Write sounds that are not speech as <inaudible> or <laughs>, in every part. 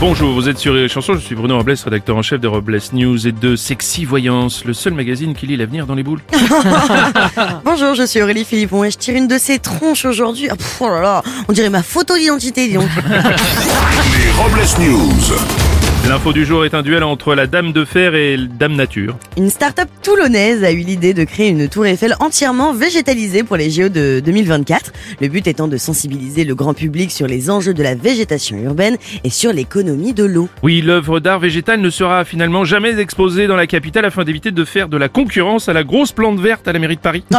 Bonjour, vous êtes sur les chansons, je suis Bruno Robles, rédacteur en chef de Robles News et de Sexy Voyance, le seul magazine qui lit l'avenir dans les boules. <laughs> Bonjour, je suis Aurélie Philippon et je tire une de ces tronches aujourd'hui. Ah, pff, oh là là, on dirait ma photo d'identité, dis donc. <laughs> Les Robles News. L'info du jour est un duel entre la Dame de Fer et le Dame Nature. Une start-up toulonnaise a eu l'idée de créer une tour Eiffel entièrement végétalisée pour les JO de 2024. Le but étant de sensibiliser le grand public sur les enjeux de la végétation urbaine et sur l'économie de l'eau. Oui, l'œuvre d'art végétal ne sera finalement jamais exposée dans la capitale afin d'éviter de faire de la concurrence à la grosse plante verte à la mairie de Paris. <laughs>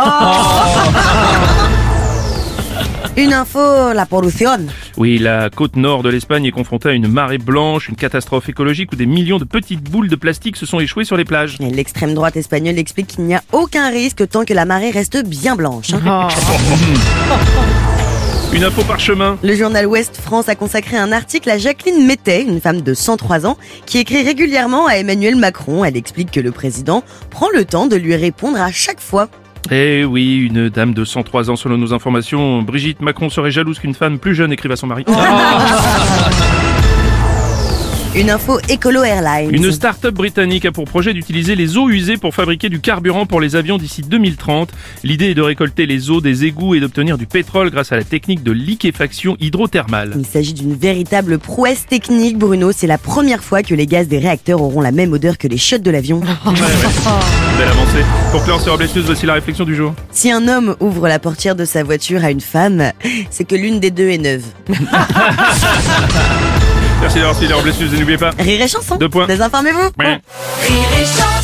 Une info, la pollution. Oui, la côte nord de l'Espagne est confrontée à une marée blanche, une catastrophe écologique où des millions de petites boules de plastique se sont échouées sur les plages. L'extrême droite espagnole explique qu'il n'y a aucun risque tant que la marée reste bien blanche. hein. <laughs> Une info parchemin. Le journal Ouest France a consacré un article à Jacqueline Mettet, une femme de 103 ans, qui écrit régulièrement à Emmanuel Macron. Elle explique que le président prend le temps de lui répondre à chaque fois. Eh oui, une dame de 103 ans selon nos informations. Brigitte Macron serait jalouse qu'une femme plus jeune écrive à son mari. <laughs> Une info Écolo Airlines. Une start-up britannique a pour projet d'utiliser les eaux usées pour fabriquer du carburant pour les avions d'ici 2030. L'idée est de récolter les eaux des égouts et d'obtenir du pétrole grâce à la technique de liquéfaction hydrothermale. Il s'agit d'une véritable prouesse technique, Bruno. C'est la première fois que les gaz des réacteurs auront la même odeur que les chiottes de l'avion. <laughs> Belle avancée. Pour clore sur voici la réflexion du jour. Si un homme ouvre la portière de sa voiture à une femme, c'est que l'une des deux est neuve. <laughs> Merci d'avoir suivi les Robles News et n'oubliez pas. Rire et chanson. Deux points. Désinformez-vous. Rire et chanson